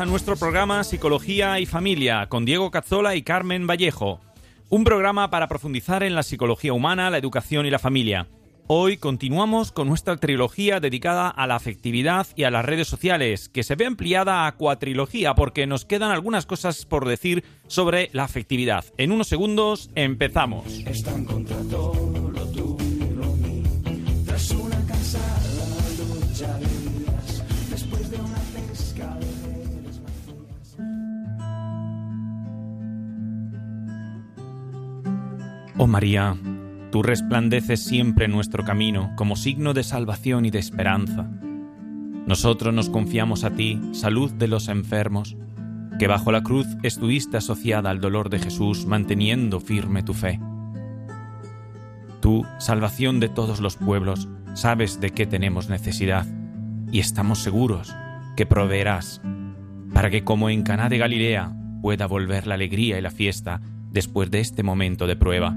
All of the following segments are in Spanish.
A nuestro programa Psicología y Familia con Diego Cazzola y Carmen Vallejo. Un programa para profundizar en la psicología humana, la educación y la familia. Hoy continuamos con nuestra trilogía dedicada a la afectividad y a las redes sociales, que se ve ampliada a cuatrilogía porque nos quedan algunas cosas por decir sobre la afectividad. En unos segundos empezamos. Oh María, tú resplandeces siempre en nuestro camino como signo de salvación y de esperanza. Nosotros nos confiamos a ti, salud de los enfermos, que bajo la cruz estuviste asociada al dolor de Jesús, manteniendo firme tu fe. Tú, salvación de todos los pueblos, sabes de qué tenemos necesidad y estamos seguros que proveerás para que como en Caná de Galilea pueda volver la alegría y la fiesta después de este momento de prueba.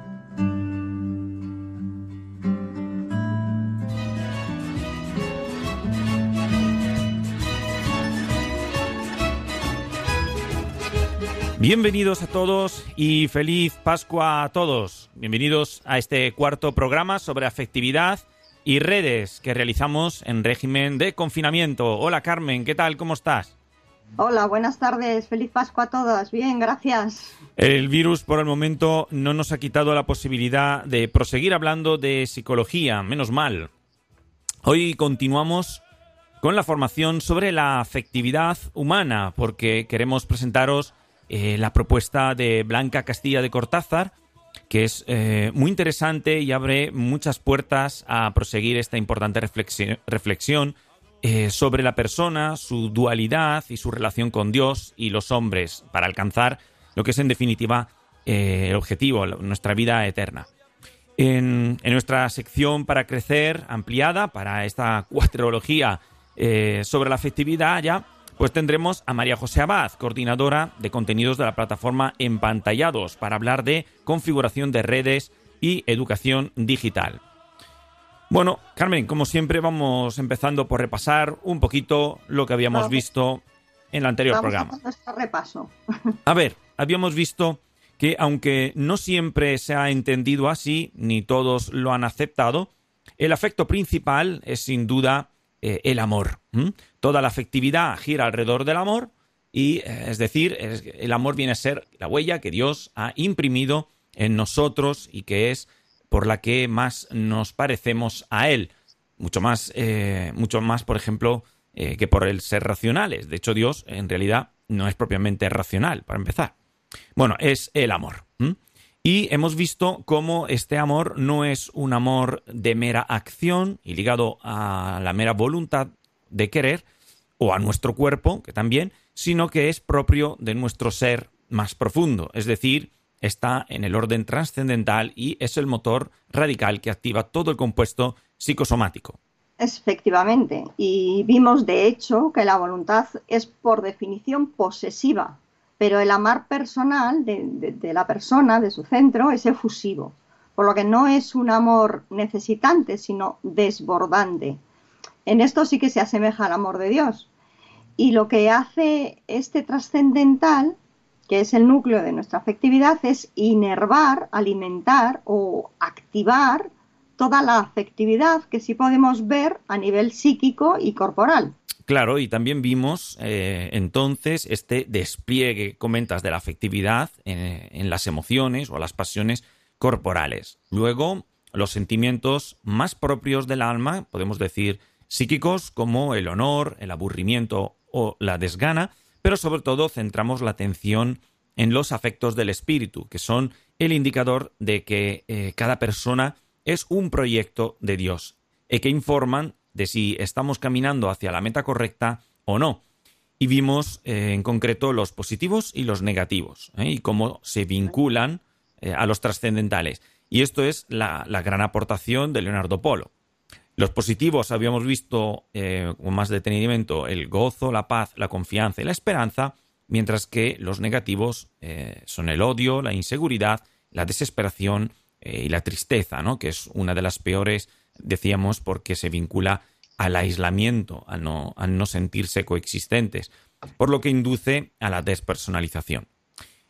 Bienvenidos a todos y feliz Pascua a todos. Bienvenidos a este cuarto programa sobre afectividad y redes que realizamos en régimen de confinamiento. Hola Carmen, ¿qué tal? ¿Cómo estás? Hola, buenas tardes. Feliz Pascua a todas. Bien, gracias. El virus por el momento no nos ha quitado la posibilidad de proseguir hablando de psicología, menos mal. Hoy continuamos con la formación sobre la afectividad humana porque queremos presentaros eh, la propuesta de Blanca Castilla de Cortázar, que es eh, muy interesante y abre muchas puertas a proseguir esta importante reflexi- reflexión eh, sobre la persona, su dualidad y su relación con Dios y los hombres, para alcanzar lo que es en definitiva el objetivo, nuestra vida eterna. En, en nuestra sección para crecer ampliada, para esta cuatrología sobre la afectividad ya, pues tendremos a María José Abad, coordinadora de contenidos de la plataforma Empantallados, para hablar de configuración de redes y educación digital. Bueno, Carmen, como siempre vamos empezando por repasar un poquito lo que habíamos Vamos. visto en el anterior Vamos programa. a repaso. A ver, habíamos visto que aunque no siempre se ha entendido así, ni todos lo han aceptado, el afecto principal es sin duda eh, el amor. Toda la afectividad gira alrededor del amor y, eh, es decir, el amor viene a ser la huella que Dios ha imprimido en nosotros y que es por la que más nos parecemos a Él. Mucho más, eh, mucho más, por ejemplo, eh, que por el ser racionales. De hecho, Dios en realidad no es propiamente racional, para empezar. Bueno, es el amor. Y hemos visto cómo este amor no es un amor de mera acción y ligado a la mera voluntad de querer o a nuestro cuerpo, que también, sino que es propio de nuestro ser más profundo, es decir, está en el orden trascendental y es el motor radical que activa todo el compuesto psicosomático. Efectivamente. Y vimos, de hecho, que la voluntad es por definición posesiva, pero el amar personal de, de- de la persona, de su centro, es efusivo. Por lo que no es un amor necesitante, sino desbordante. En esto sí que se asemeja al amor de Dios. Y lo que hace este trascendental, que es el núcleo de nuestra afectividad, es inervar, alimentar o activar toda la afectividad que sí podemos ver a nivel psíquico y corporal. Claro, y también vimos eh, entonces este despliegue, comentas, de la afectividad en, en las emociones o las pasiones corporales. Luego, los sentimientos más propios del alma, podemos decir psíquicos, como el honor, el aburrimiento o la desgana, pero sobre todo centramos la atención en los afectos del espíritu, que son el indicador de que eh, cada persona es un proyecto de Dios y que informan de si estamos caminando hacia la meta correcta o no. Y vimos eh, en concreto los positivos y los negativos ¿eh? y cómo se vinculan a los trascendentales. Y esto es la, la, gran aportación de Leonardo Polo. Los positivos habíamos visto con más detenimiento el gozo, la paz, la confianza y la esperanza, mientras que los negativos eh, son el odio, la inseguridad, la desesperación eh, y la tristeza, ¿no? que es una de las peores, decíamos, porque se vincula al aislamiento, a no, a no sentirse coexistentes, por lo que induce a la despersonalización.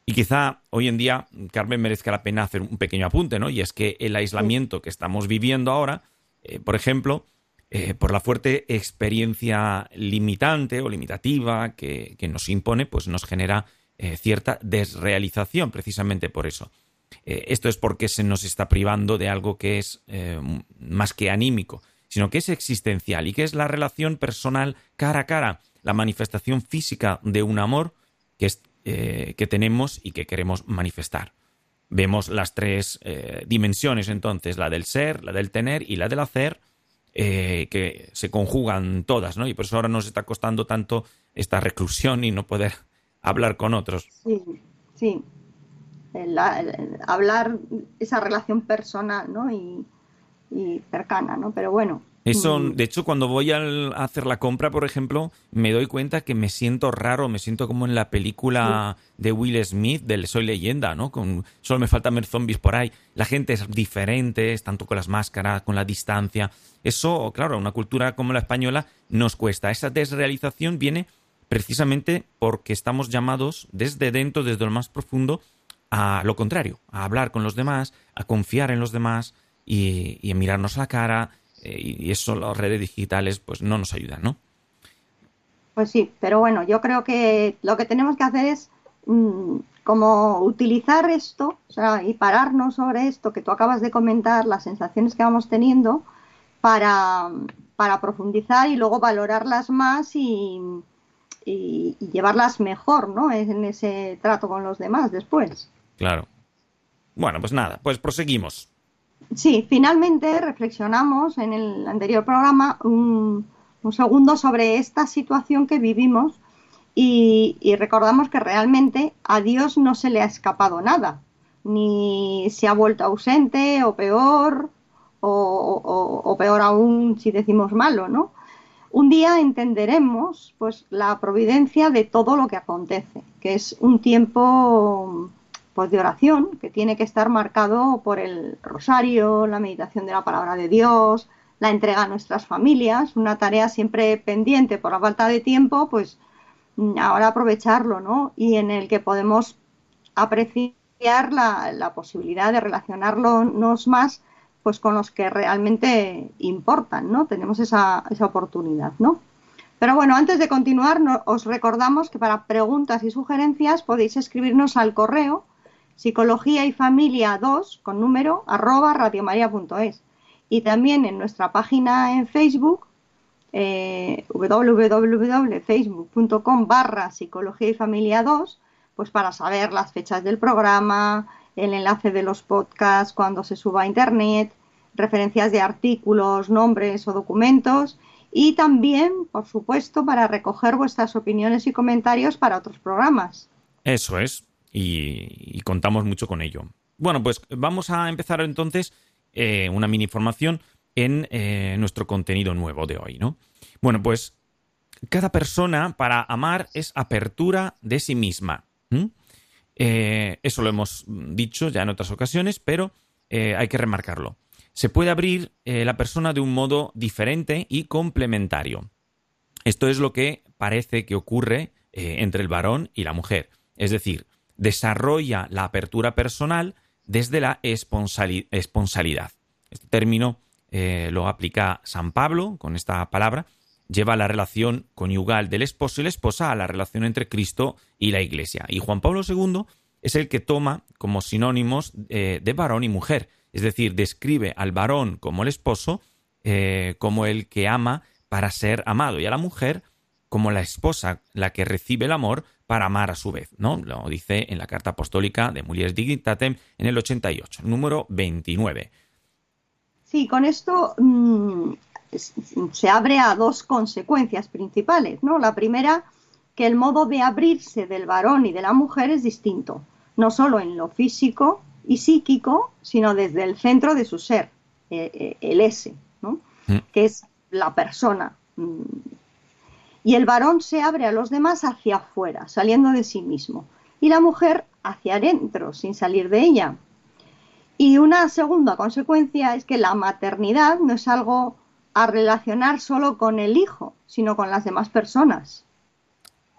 Y quizá hoy en día, Carmen, merezca la pena hacer un pequeño apunte, ¿no? Y es que el aislamiento que estamos viviendo ahora, eh, por ejemplo, eh, por la fuerte experiencia limitante o limitativa que, nos impone, pues nos genera eh, cierta desrealización precisamente por eso. Esto es porque se nos está privando de algo que es más que anímico, sino que es existencial y que es la relación personal cara a cara, la manifestación física de un amor que tenemos y que queremos manifestar. Vemos las tres dimensiones entonces, la del ser, la del tener y la del hacer, eh, que se conjugan todas, ¿no? Y por eso ahora nos está costando tanto esta reclusión y no poder hablar con otros. Sí, sí. hablar esa relación personal, ¿no? Y cercana, ¿no? Pero bueno, eso, de hecho, cuando voy a hacer la compra, por ejemplo, me doy cuenta que me siento raro, me siento como en la película de Will Smith del Soy Leyenda, ¿no? Con, solo me faltan ver zombies por ahí. La gente es diferente, tanto con las máscaras, con la distancia. Eso, claro, una cultura como la española nos cuesta. Esa desrealización viene precisamente porque estamos llamados desde dentro, desde lo más profundo, a lo contrario, a hablar con los demás, a confiar en los demás y, y a mirarnos a la cara eh, y eso las redes digitales pues no nos ayudan, ¿no? Pues sí, pero bueno, yo creo que lo que tenemos que hacer es mm, como utilizar esto o sea, y pararnos sobre esto que tú acabas de comentar, las sensaciones que vamos teniendo, para, para profundizar y luego valorarlas más y, y, y, llevarlas mejor, ¿no? En ese trato con los demás después. Claro. Bueno, pues nada, pues proseguimos. Sí, finalmente reflexionamos en el anterior programa un, un segundo sobre esta situación que vivimos y, y, recordamos que realmente a Dios no se le ha escapado nada, ni se ha vuelto ausente o peor, o, o, o peor aún si decimos malo, ¿no? Un día entenderemos pues la providencia de todo lo que acontece, que es un tiempo pues de oración, que tiene que estar marcado por el rosario, la meditación de la palabra de Dios, la entrega a nuestras familias, una tarea siempre pendiente por la falta de tiempo, pues ahora aprovecharlo, ¿no? Y en el que podemos apreciar la, la posibilidad de relacionarnos más pues con los que realmente importan, ¿no? Tenemos esa, esa oportunidad, ¿no? Pero bueno, antes de continuar, os recordamos que para preguntas y sugerencias podéis escribirnos al correo psicología y familia 2 con número arroba radiomaria.es y también en nuestra página en Facebook eh, www.facebook.com barra psicología y familia 2 pues para saber las fechas del programa, el enlace de los podcasts cuando se suba a internet, referencias de artículos, nombres o documentos. Y también, por supuesto, para recoger vuestras opiniones y comentarios para otros programas. Eso es y, contamos mucho con ello. Bueno, pues vamos a empezar entonces eh, una mini información en eh, nuestro contenido nuevo de hoy, ¿no? Bueno, pues cada persona para amar es apertura de sí misma. Eh, eso lo hemos dicho ya en otras ocasiones, pero hay que remarcarlo. Se puede abrir la persona de un modo diferente y complementario. Esto es lo que parece que ocurre entre el varón y la mujer. Es decir, desarrolla la apertura personal desde la esponsalidad. Este término eh, lo aplica San Pablo con esta palabra, lleva la relación conyugal del esposo y la esposa a la relación entre Cristo y la Iglesia. Y Juan Pablo II es el que toma como sinónimos eh, de varón y mujer, es decir, describe al varón como el esposo, eh, como el que ama para ser amado, y a la mujer como la esposa, la que recibe el amor para amar a su vez, ¿no? Lo dice en la carta apostólica de Mulieres Dignitatem en el 88, número 29. Sí, con esto mmm, se abre a dos consecuencias principales, ¿no? La primera, que el modo de abrirse del varón y de la mujer es distinto, no solo en lo físico y psíquico, sino desde el centro de su ser, eh, eh, el ese, ¿no? Mm. que es la persona, mm, y el varón se abre a los demás hacia afuera, saliendo de sí mismo, y la mujer hacia adentro, sin salir de ella. Y una segunda consecuencia es que la maternidad no es algo a relacionar solo con el hijo, sino con las demás personas.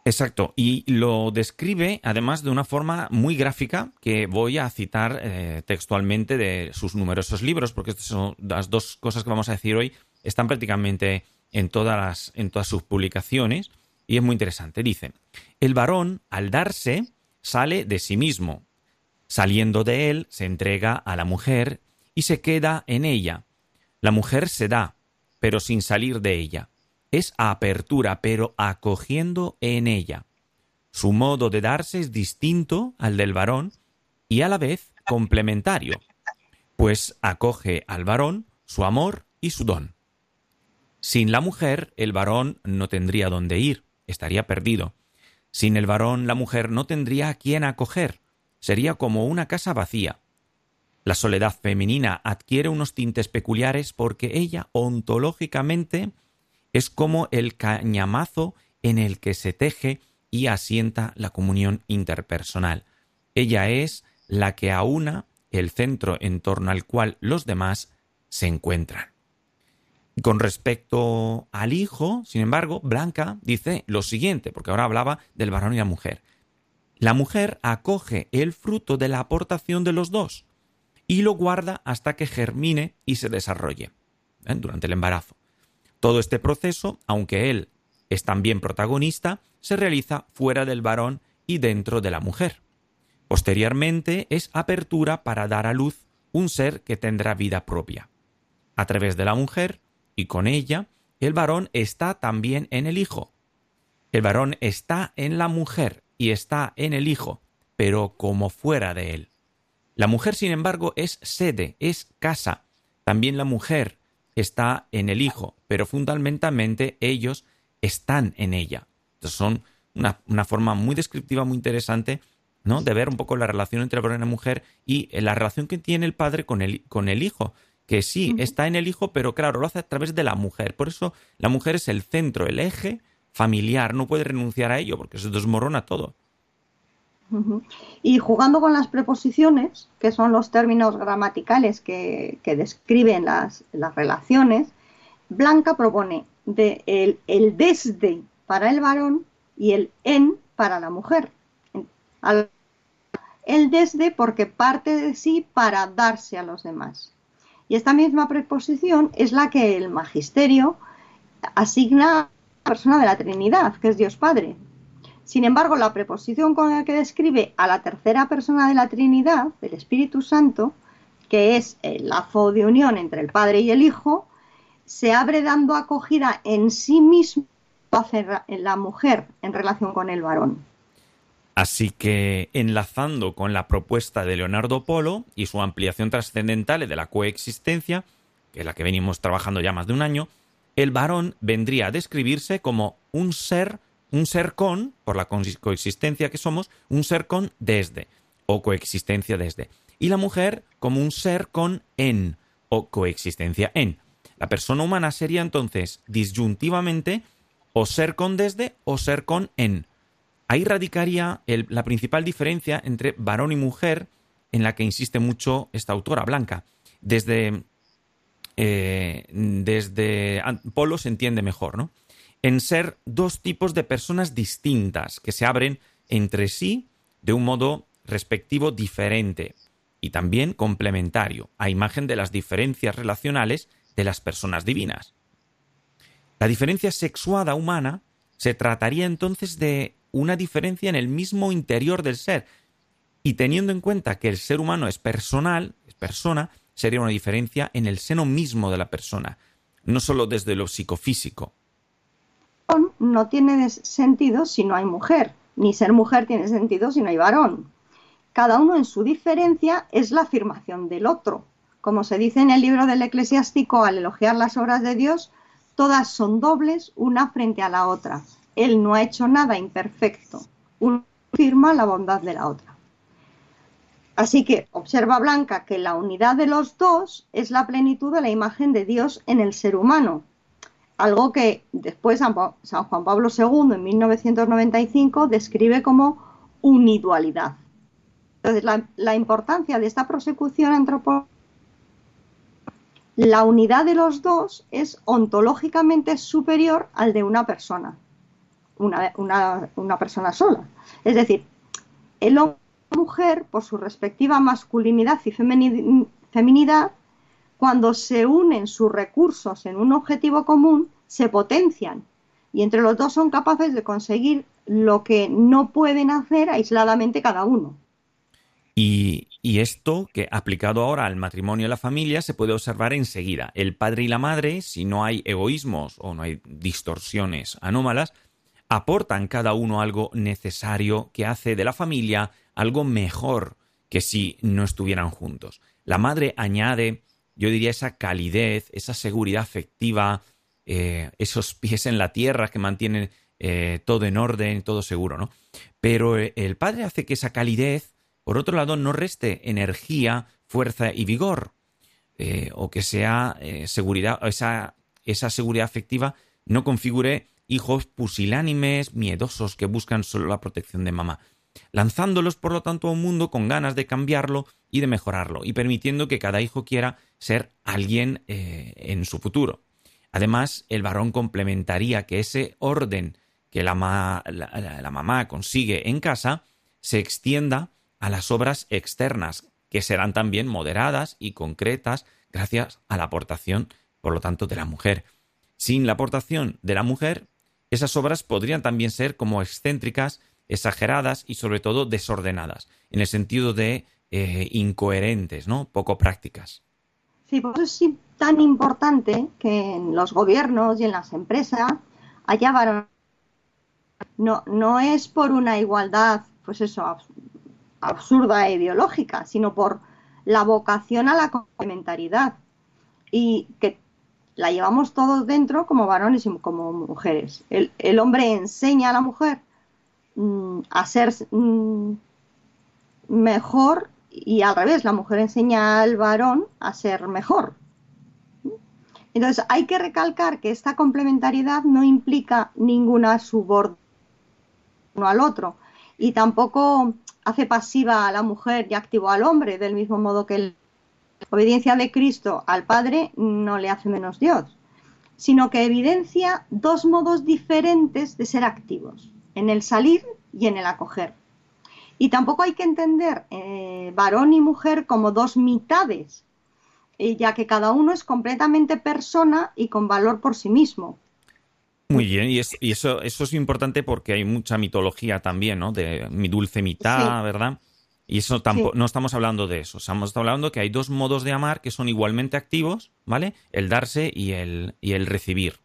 Exacto, y lo describe además de una forma muy gráfica que voy a citar eh, textualmente de sus numerosos libros, porque estas son las dos cosas que vamos a decir hoy, están prácticamente en todas, las, en todas sus publicaciones y es muy interesante. Dice, el varón al darse sale de sí mismo, saliendo de él se entrega a la mujer y se queda en ella. La mujer se da, pero sin salir de ella. Es apertura, pero acogiendo en ella. Su modo de darse es distinto al del varón y a la vez complementario, pues acoge al varón su amor y su don. Sin la mujer, el varón no tendría dónde ir, estaría perdido. Sin el varón, la mujer no tendría a quién acoger, sería como una casa vacía. La soledad femenina adquiere unos tintes peculiares porque ella, ontológicamente, es como el cañamazo en el que se teje y asienta la comunión interpersonal. Ella es la que aúna el centro en torno al cual los demás se encuentran. Con respecto al hijo, sin embargo, Blanca dice lo siguiente, porque ahora hablaba del varón y la mujer. La mujer acoge el fruto de la aportación de los dos y lo guarda hasta que germine y se desarrolle ¿eh? durante el embarazo. Todo este proceso, aunque él es también protagonista, se realiza fuera del varón y dentro de la mujer. Posteriormente es apertura para dar a luz un ser que tendrá vida propia. A través de la mujer, y con ella, el varón está también en el hijo. El varón está en la mujer y está en el hijo, pero como fuera de él. La mujer, sin embargo, es sede, es casa. También la mujer está en el hijo, pero fundamentalmente ellos están en ella. Entonces son una, forma muy descriptiva, muy interesante, ¿no? De ver un poco la relación entre el varón y la mujer y la relación que tiene el padre con el, con el hijo que sí está en el hijo, pero claro, lo hace a través de la mujer. Por eso la mujer es el centro, el eje familiar, no puede renunciar a ello porque se desmorona todo. Y jugando con las preposiciones, que son los términos gramaticales que, describen las, relaciones, Blanca propone de el, el, desde para el varón y el en para la mujer. El desde porque parte de sí para darse a los demás. Y esta misma preposición es la que el magisterio asigna a la persona de la Trinidad, que es Dios Padre. Sin embargo, la preposición con la que describe a la tercera persona de la Trinidad, del Espíritu Santo, que es el lazo de unión entre el Padre y el Hijo, se abre dando acogida en sí mismo en la mujer en relación con el varón. Así que, enlazando con la propuesta de Leonardo Polo y su ampliación trascendental de la coexistencia, que es la que venimos trabajando ya más de un año, el varón vendría a describirse como un ser, un ser con, por la coexistencia que somos, un ser con desde, o coexistencia desde, y la mujer como un ser con en, o coexistencia en. La persona humana sería entonces disyuntivamente o ser con desde o ser con en Ahí radicaría la principal diferencia entre varón y mujer en la que insiste mucho esta autora blanca. Desde, eh, desde Polo se entiende mejor, ¿no? En ser dos tipos de personas distintas que se abren entre sí de un modo respectivo diferente. y también complementario, a imagen de las diferencias relacionales de las personas divinas. La diferencia sexuada humana se trataría entonces de una diferencia en el mismo interior del ser, y teniendo en cuenta que el ser humano es personal, es persona, sería una diferencia en el seno mismo de la persona, no solo desde lo psicofísico. No tiene sentido si no hay mujer, ni ser mujer tiene sentido si no hay varón. Cada uno en su diferencia es la afirmación del otro. Como se dice en el libro del eclesiástico al elogiar las obras de Dios, todas son dobles una frente a la otra. Él no ha hecho nada imperfecto. Uno afirma la bondad de la otra. Así que observa Blanca que la unidad de los dos es la plenitud de la imagen de Dios en el ser humano, algo que después San Juan Pablo II en 1995 describe como unidualidad. Entonces, la, la importancia de esta prosecución antropológica, la unidad de los dos es ontológicamente superior al de una persona, una, una, una persona sola. Es decir, el hombre mujer, por su respectiva masculinidad y feminidad, cuando se unen sus recursos en un objetivo común, se potencian y entre los dos son capaces de conseguir lo que no pueden hacer aisladamente cada uno. Y, y, esto, que aplicado ahora al matrimonio y a la familia, se puede observar enseguida. El padre y la madre, si no hay egoísmos o no hay distorsiones anómalas, aportan cada uno algo necesario que hace de la familia algo mejor que si no estuvieran juntos. La madre añade, yo diría, esa calidez, esa seguridad afectiva, eh, esos pies en la tierra que mantienen eh, todo en orden, todo seguro, ¿no? Pero eh, el padre hace que esa calidez, por otro lado, no reste energía, fuerza y vigor, o que sea seguridad, esa, esa seguridad afectiva no configure hijos pusilánimes, miedosos, que buscan solo la protección de mamá lanzándolos por lo tanto a un mundo con ganas de cambiarlo y de mejorarlo, y permitiendo que cada hijo quiera ser alguien eh, en su futuro. Además, el varón complementaría que ese orden que la, la mamá consigue en casa se extienda a las obras externas, que serán también moderadas y concretas gracias a la aportación, por lo tanto, de la mujer. Sin la aportación de la mujer, esas obras podrían también ser como excéntricas exageradas y sobre todo desordenadas, en el sentido de eh, incoherentes, ¿no? Poco prácticas. Sí, por eso es tan importante que en los gobiernos y en las empresas haya varones. No, no es por una igualdad, pues eso, absurda e ideológica, sino por la vocación a la complementariedad y que la llevamos todos dentro como varones y como mujeres. El, el hombre enseña a la mujer Mm, a ser mm, mejor y al revés, la mujer enseña al varón a ser mejor. Entonces hay que recalcar que esta complementariedad no implica ninguna subordinación al otro y tampoco hace pasiva a la mujer y activo al hombre, del mismo modo que la obediencia de Cristo al Padre no le hace menos Dios, sino que evidencia dos modos diferentes de ser activos en el salir y en el acoger. Y tampoco hay que entender eh, varón y mujer como dos mitades, eh, ya que cada uno es completamente persona y con valor por sí mismo. Muy bien, y, eso, eso es importante porque hay mucha mitología también, ¿no? De mi dulce mitad, ¿verdad? Y eso tampoco, no estamos hablando de eso. Estamos hablando que hay dos modos de amar que son igualmente activos, ¿vale? El darse y el, y el recibir.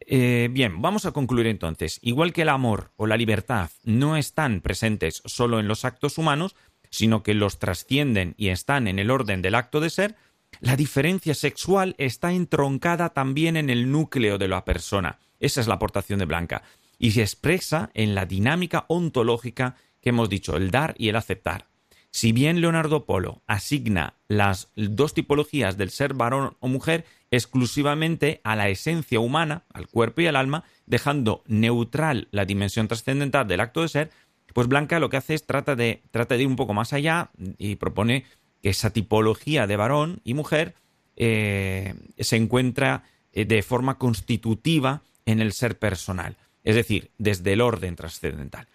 Eh, bien, vamos a concluir entonces. Igual que el amor o la libertad no están presentes solo en los actos humanos, sino que los trascienden y están en el orden del acto de ser, la diferencia sexual está entroncada también en el núcleo de la persona. Esa es la aportación de Blanca. Y se expresa en la dinámica ontológica que hemos dicho, el dar y el aceptar. Si bien Leonardo Polo asigna las dos tipologías del ser varón o mujer exclusivamente a la esencia humana, al cuerpo y al alma, dejando neutral la dimensión trascendental del acto de ser, pues Blanca lo que hace es trata de, trata de ir un poco más allá y propone que esa tipología de varón y mujer eh, se encuentra eh, de forma constitutiva en el ser personal, es decir, desde el orden trascendental.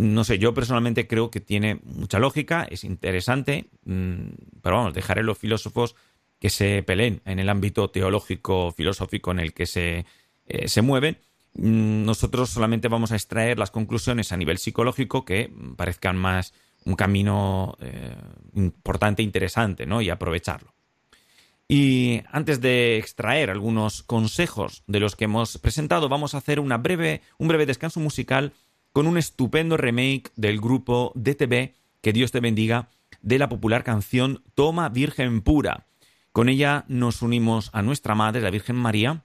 No sé, yo personalmente creo que tiene mucha lógica, es interesante, mm, pero vamos, dejaré a los filósofos que se peleen en el ámbito teológico, filosófico en el que se, eh, se mueven. Mm, Nosotros solamente vamos a extraer las conclusiones a nivel psicológico que parezcan más un camino eh, importante, interesante, ¿no? Y aprovecharlo. Y antes de extraer algunos consejos de los que hemos presentado, vamos a hacer una breve, un breve descanso musical con un estupendo remake del grupo DTV, que Dios te bendiga, de la popular canción Toma Virgen Pura. Con ella nos unimos a nuestra Madre, la Virgen María,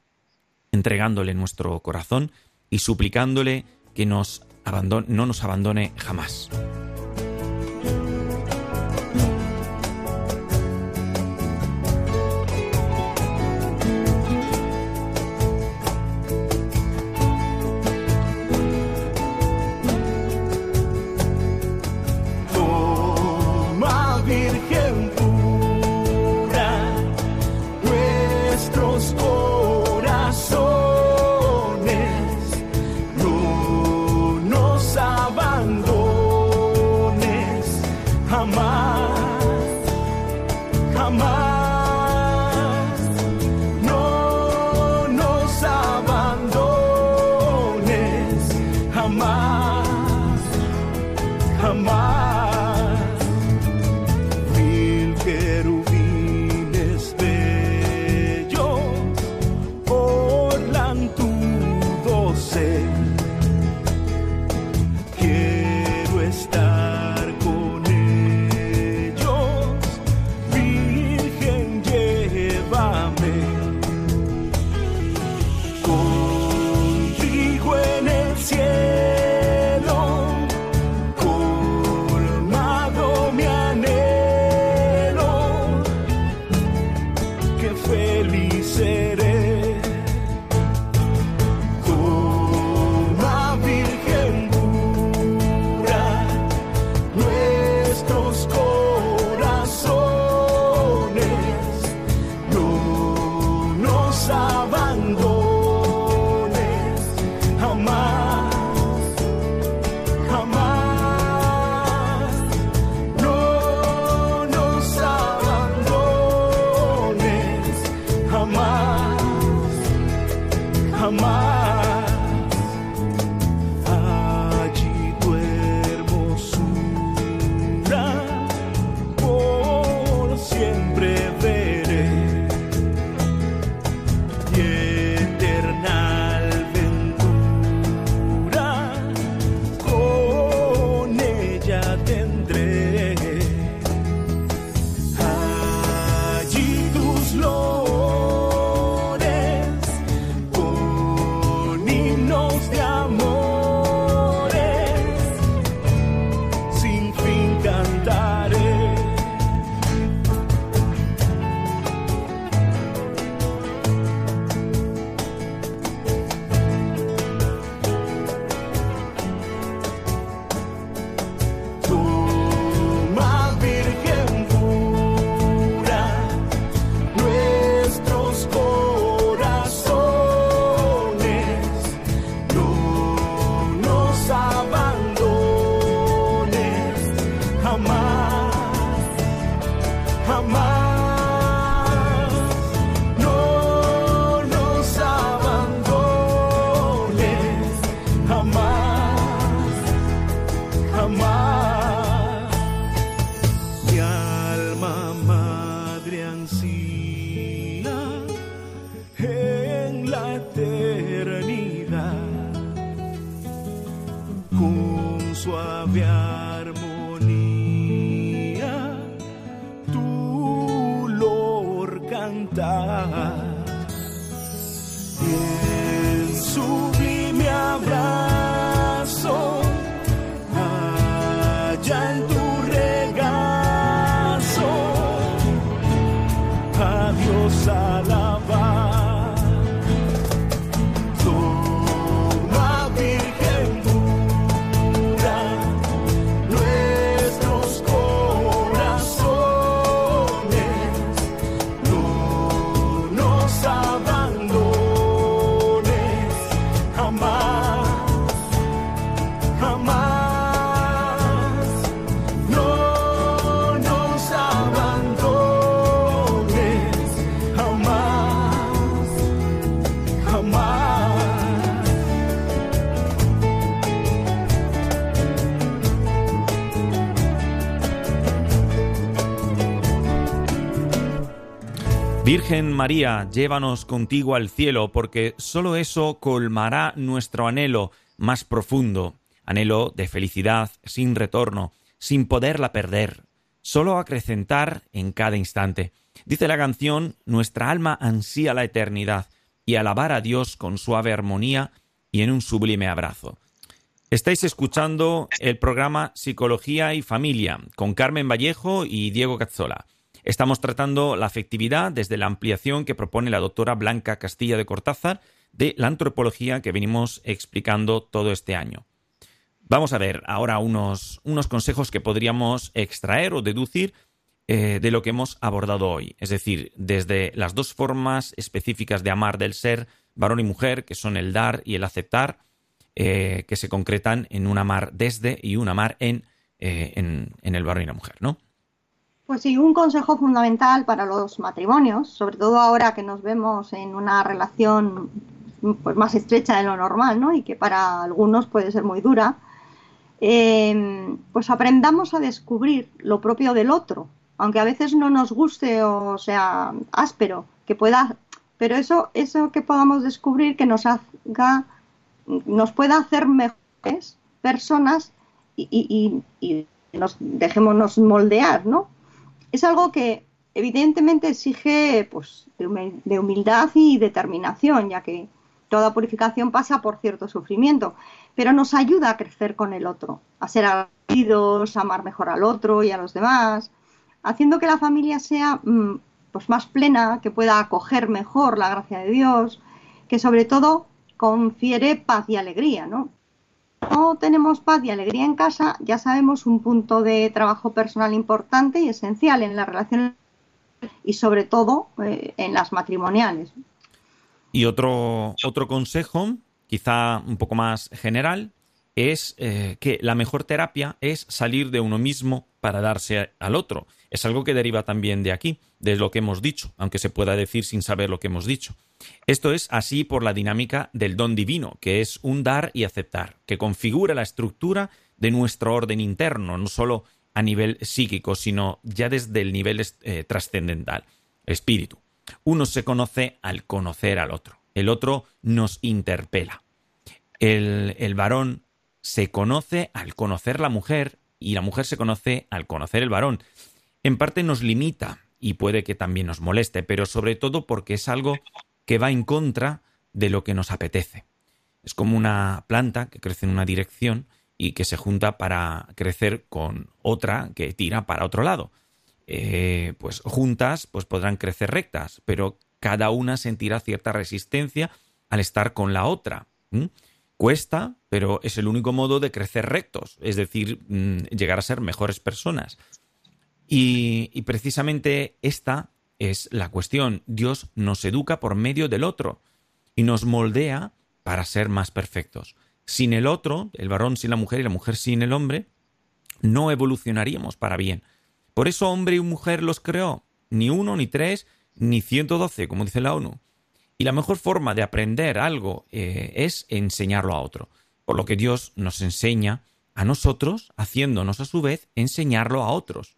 entregándole nuestro corazón y suplicándole que nos abandone, no nos abandone jamás. Virgen María, llévanos contigo al cielo, porque sólo eso colmará nuestro anhelo más profundo, anhelo de felicidad sin retorno, sin poderla perder, sólo acrecentar en cada instante. Dice la canción, nuestra alma ansía la eternidad y alabar a Dios con suave armonía y en un sublime abrazo. Estáis escuchando el programa Psicología y Familia con Carmen Vallejo y Diego Cazzola. Estamos tratando la afectividad desde la ampliación que propone la doctora Blanca Castilla de Cortázar de la antropología que venimos explicando todo este año. Vamos a ver ahora unos, unos consejos que podríamos extraer o deducir eh, de lo que hemos abordado hoy. Es decir, desde las dos formas específicas de amar del ser, varón y mujer, que son el dar y el aceptar, eh, que se concretan en un amar desde y un amar en, eh, en, en el varón y la mujer, ¿no? Pues sí, un consejo fundamental para los matrimonios, sobre todo ahora que nos vemos en una relación pues, más estrecha de lo normal, ¿no? Y que para algunos puede ser muy dura, eh, pues aprendamos a descubrir lo propio del otro, aunque a veces no nos guste o sea áspero, que pueda, pero eso, eso que podamos descubrir que nos haga, nos pueda hacer mejores personas y, y, y nos dejémonos moldear, ¿no? Es algo que evidentemente exige pues, de humildad y determinación, ya que toda purificación pasa por cierto sufrimiento, pero nos ayuda a crecer con el otro, a ser agradecidos, a amar mejor al otro y a los demás, haciendo que la familia sea mm, pues, más plena, que pueda acoger mejor la gracia de Dios, que sobre todo confiere paz y alegría, ¿no? No tenemos paz y alegría en casa, ya sabemos un punto de trabajo personal importante y esencial en las relaciones y sobre todo eh, en las matrimoniales. Y otro, otro consejo, quizá un poco más general, es eh, que la mejor terapia es salir de uno mismo para darse al otro. Es algo que deriva también de aquí, de lo que hemos dicho, aunque se pueda decir sin saber lo que hemos dicho. Esto es así por la dinámica del don divino, que es un dar y aceptar, que configura la estructura de nuestro orden interno, no solo a nivel psíquico, sino ya desde el nivel eh, trascendental, espíritu. Uno se conoce al conocer al otro, el otro nos interpela. El, el varón se conoce al conocer la mujer y la mujer se conoce al conocer el varón. En parte nos limita y puede que también nos moleste, pero sobre todo porque es algo que va en contra de lo que nos apetece. Es como una planta que crece en una dirección y que se junta para crecer con otra que tira para otro lado. Eh, pues juntas pues podrán crecer rectas, pero cada una sentirá cierta resistencia al estar con la otra. Cuesta, pero es el único modo de crecer rectos, es decir, mm, llegar a ser mejores personas. Y, precisamente esta es la cuestión. Dios nos educa por medio del otro y nos moldea para ser más perfectos. Sin el otro, el varón sin la mujer y la mujer sin el hombre, no evolucionaríamos para bien. Por eso hombre y mujer los creó, ni uno, ni tres, ni ciento doce, como dice la ONU. Y la mejor forma de aprender algo eh, es enseñarlo a otro. Por lo que Dios nos enseña a nosotros, haciéndonos a su vez enseñarlo a otros.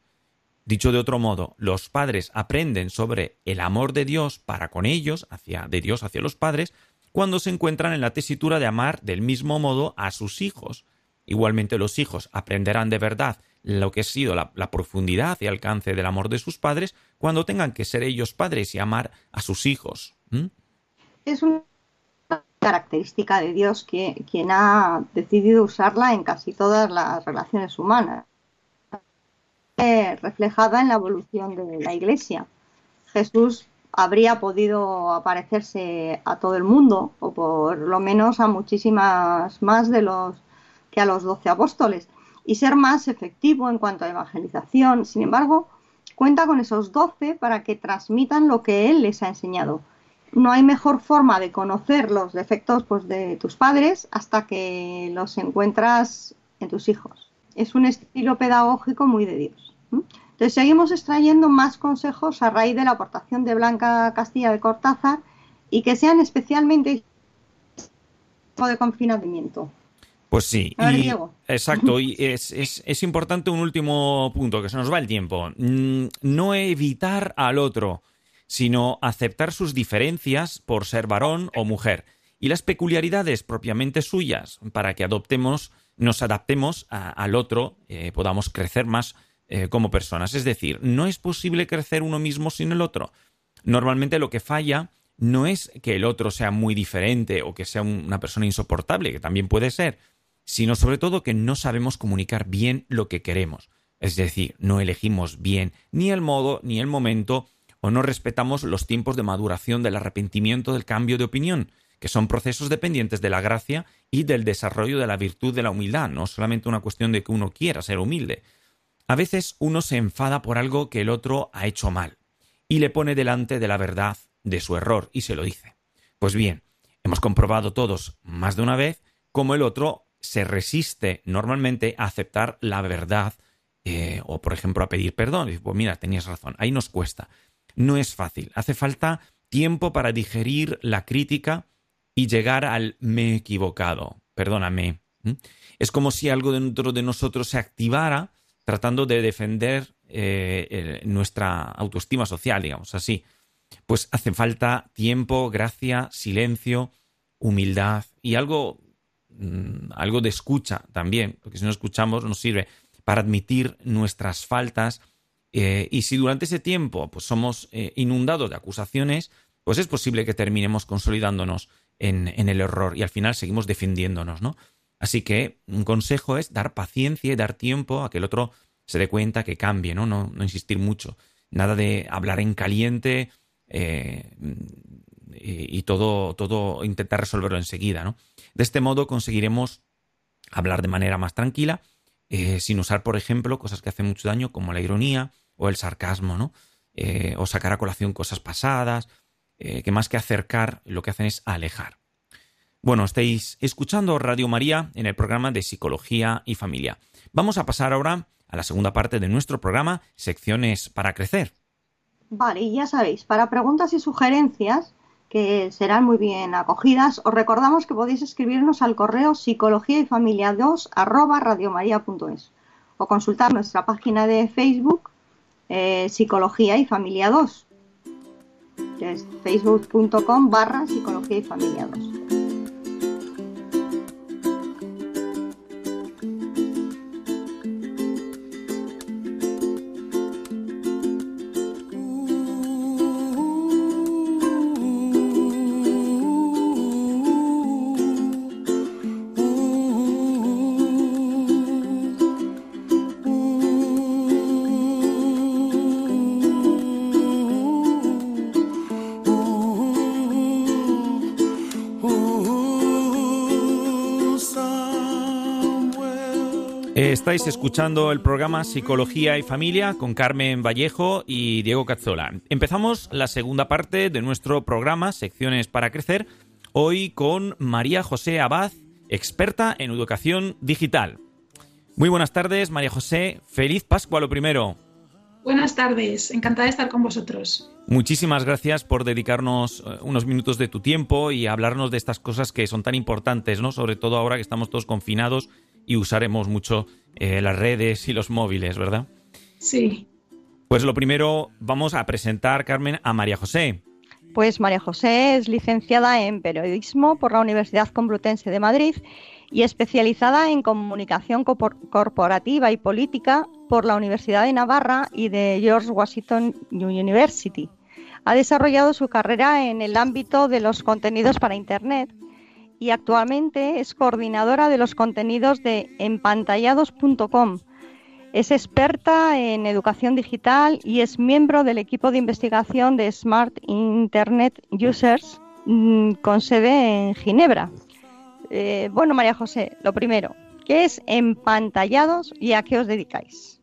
Dicho de otro modo, los padres aprenden sobre el amor de Dios para con ellos, hacia, de Dios hacia los padres, cuando se encuentran en la tesitura de amar del mismo modo a sus hijos. Igualmente los hijos aprenderán de verdad lo que ha sido la, profundidad y alcance del amor de sus padres cuando tengan que ser ellos padres y amar a sus hijos es una característica de Dios que quien ha decidido usarla en casi todas las relaciones humanas, reflejada en la evolución de la Iglesia. Jesús habría podido aparecerse a todo el mundo, o por lo menos a muchísimas más de los que a los doce apóstoles, y ser más efectivo en cuanto a evangelización. Sin embargo, cuenta con esos doce para que transmitan lo que Él les ha enseñado no hay mejor forma de conocer los defectos pues, de tus padres hasta que los encuentras en tus hijos. Es un estilo pedagógico muy de Dios. Entonces seguimos extrayendo más consejos a raíz de la aportación de Blanca Castilla de Cortázar y que sean especialmente de confinamiento. Pues sí, exacto. Y es, es, es, importante un último punto, que se nos va el tiempo. Mm, no evitar al otro, sino aceptar sus diferencias por ser varón o mujer y las peculiaridades propiamente suyas para que adoptemos, nos adaptemos al otro, eh, podamos crecer más eh, como personas. Es decir, no es posible crecer uno mismo sin el otro. Normalmente lo que falla no es que el otro sea muy diferente o que sea un- una persona insoportable, que también puede ser, sino sobre todo que no sabemos comunicar bien lo que queremos. Es decir, no elegimos bien ni el modo ni el momento o no respetamos los tiempos de maduración del arrepentimiento del cambio de opinión, que son procesos dependientes de la gracia y del desarrollo de la virtud de la humildad, no solamente una cuestión de que uno quiera ser humilde. A veces uno se enfada por algo que el otro ha hecho mal y le pone delante de la verdad de su error y se lo dice. Pues bien, hemos comprobado todos más de una vez cómo el otro se resiste normalmente a aceptar la verdad eh, o, por ejemplo, a pedir perdón. Dice, pues mira, tenías razón, ahí nos cuesta. No es fácil, hace falta tiempo para digerir la crítica y llegar al me he equivocado, perdóname. Es como si algo dentro de nosotros se activara tratando de defender eh, nuestra autoestima social, digamos así. Pues hace falta tiempo, gracia, silencio, humildad y algo, mm, algo de escucha también, porque si no escuchamos nos sirve para admitir nuestras faltas eh, y si durante ese tiempo pues somos eh, inundados de acusaciones, pues es posible que terminemos consolidándonos en, el error y al final seguimos defendiéndonos, ¿no? Así que un consejo es dar paciencia y dar tiempo a que el otro se dé cuenta que cambie, ¿no? No, no insistir mucho. Nada de hablar en caliente eh, y, y todo, todo intentar resolverlo enseguida, ¿no? De este modo conseguiremos hablar de manera más tranquila, eh, sin usar, por ejemplo, cosas que hacen mucho daño como la ironía o el sarcasmo, ¿no? Eh, o sacar a colación cosas pasadas, eh, que más que acercar, lo que hacen es alejar. Bueno, estáis escuchando Radio María en el programa de Psicología y Familia. Vamos a pasar ahora a la segunda parte de nuestro programa, Secciones para Crecer. Vale, y ya sabéis, para preguntas y sugerencias, que serán muy bien acogidas, os recordamos que podéis escribirnos al correo psicología y familia 2 arroba radiomaria.es o consultar nuestra página de Facebook eh, Psicología y Familia 2, que es facebook.com barra psicología y familia 2. Estáis escuchando el programa Psicología y Familia con Carmen Vallejo y Diego Cazzola. Empezamos la segunda parte de nuestro programa Secciones para Crecer, hoy con María José Abad, experta en educación digital. Muy buenas tardes, María José. Feliz Pascua, lo primero. Buenas tardes, encantada de estar con vosotros. Muchísimas gracias por dedicarnos eh, unos minutos de tu tiempo y hablarnos de estas cosas que son tan importantes, ¿no? Sobre todo ahora que estamos todos confinados y usaremos mucho eh, las redes y los móviles, ¿verdad? Sí, Pues lo primero, vamos a presentar, Carmen, a María José. Pues María José es licenciada en periodismo por la Universidad Complutense de Madrid y especializada en comunicación corpor- corporativa y política por la Universidad de Navarra y de George Washington University. Ha desarrollado su carrera en el ámbito de los contenidos para Internet y actualmente es coordinadora de los contenidos de empantallados.com. Es experta en educación digital y es miembro del equipo de investigación de Smart Internet Users mm, con sede en Ginebra. Eh, bueno, María José, lo primero, ¿qué es empantallados y a qué os dedicáis?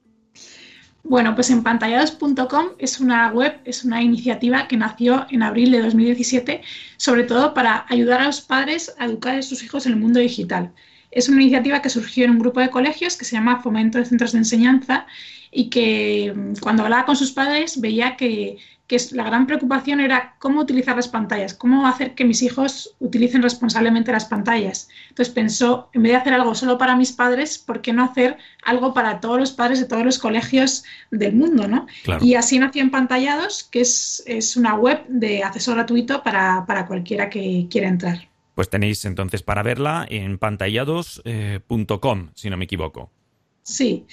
Bueno, pues empantallados.com es una web, es una iniciativa que nació en abril de 2017, sobre todo para ayudar a los padres a educar a sus hijos en el mundo digital. Es una iniciativa que surgió en un grupo de colegios que se llama Fomento de Centros de Enseñanza y que mm, cuando hablaba con sus padres veía que, que la gran preocupación era cómo utilizar las pantallas, cómo hacer que mis hijos utilicen responsablemente las pantallas. Entonces pensó, en vez de hacer algo solo para mis padres, ¿por qué no hacer algo para todos los padres de todos los colegios del mundo? ¿no? Claro. Y así nació Empantallados, que es, es una web de acceso gratuito para, para cualquiera que quiera entrar. Pues tenéis entonces para verla en pantallados.com, si no me equivoco. Sí.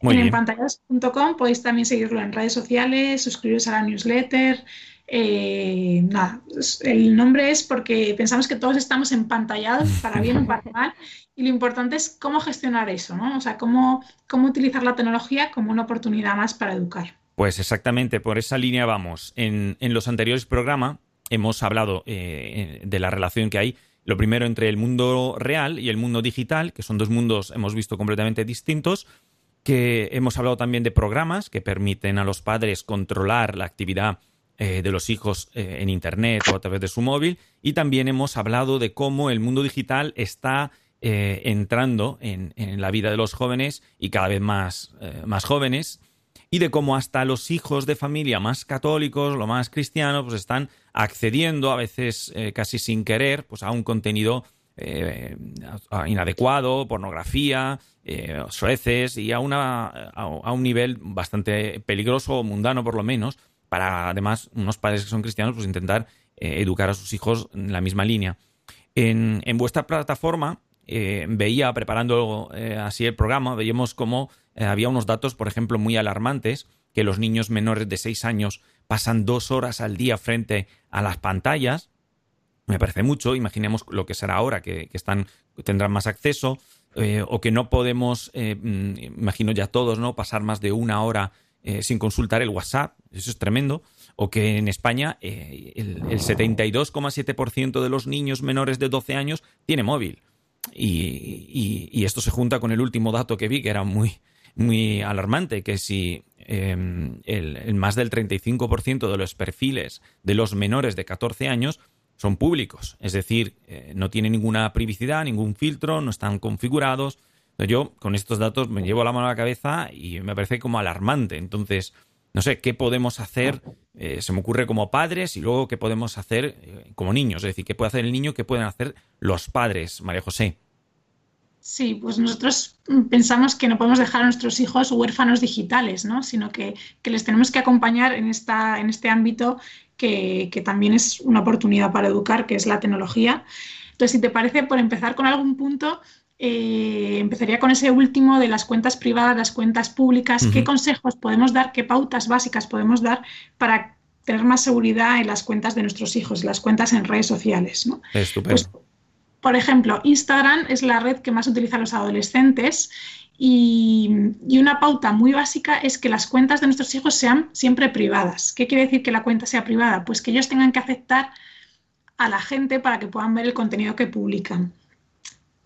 Muy en bien. empantallados.com podéis también seguirlo en redes sociales, suscribiros a la newsletter. eh, nada, el nombre es porque pensamos que todos estamos empantallados, para bien o para mal, y lo importante es cómo gestionar eso, ¿no? O sea, cómo, cómo utilizar la tecnología como una oportunidad más para educar. Pues exactamente, por esa línea vamos. En, en los anteriores programas hemos hablado eh, de la relación que hay, lo primero entre el mundo real y el mundo digital, que son dos mundos, hemos visto, completamente distintos, que hemos hablado también de programas que permiten a los padres controlar la actividad eh, de los hijos eh, en Internet o a través de su móvil, y también hemos hablado de cómo el mundo digital está eh, entrando en, la vida de los jóvenes y cada vez más, más jóvenes. Y de cómo hasta los hijos de familia más católicos, lo más cristianos, pues están accediendo, a veces casi sin querer, pues a un contenido eh, inadecuado, pornografía, eh, y a, un nivel bastante peligroso o mundano por lo menos, para además unos padres que son cristianos, pues intentar eh, educar a sus hijos en la misma línea. En, en vuestra plataforma eh, veía, preparando así el programa, veíamos cómo había unos datos, por ejemplo, muy alarmantes, que los niños menores de 6 años pasan dos horas al día frente a las pantallas. Me parece mucho, imaginemos lo que será ahora, que, que están, tendrán más acceso, eh, o que no podemos, eh, mm, imagino ya todos, ¿no? Pasar más de una hora eh, sin consultar el WhatsApp, eso es tremendo, o que en España el, el 72,7% de los niños menores de 12 años tiene móvil. Y, y- esto se junta con el último dato que vi, que era muy, muy alarmante, que si el, el más del 35% de los perfiles de los menores de 14 años son públicos, es decir, eh, no tienen ninguna privacidad, ningún filtro, no están configurados. Yo con estos datos me llevo la mano a la cabeza y me parece como alarmante. Entonces, no sé, ¿qué podemos hacer? Eh, se me ocurre como padres y luego qué podemos hacer eh, como niños. Es decir, ¿qué puede hacer el niño? ¿Qué pueden hacer los padres, María José? Sí, pues nosotros pensamos que no podemos dejar a nuestros hijos huérfanos digitales, ¿no? Sino que, que les tenemos que acompañar en, esta, en este ámbito que, que también es una oportunidad para educar, que es la tecnología. Entonces, si te parece, por empezar con algún punto, eh, empezaría con ese último de las cuentas privadas, las cuentas públicas. ¿Qué consejos podemos dar, qué pautas básicas podemos dar para tener más seguridad en las cuentas de nuestros hijos, las cuentas en redes sociales, ¿no? Estupendo. Pues, por ejemplo, Instagram es la red que más utilizan los adolescentes y, una pauta muy básica es que las cuentas de nuestros hijos sean siempre privadas. ¿Qué quiere decir que la cuenta sea privada? Pues que ellos tengan que aceptar a la gente para que puedan ver el contenido que publican.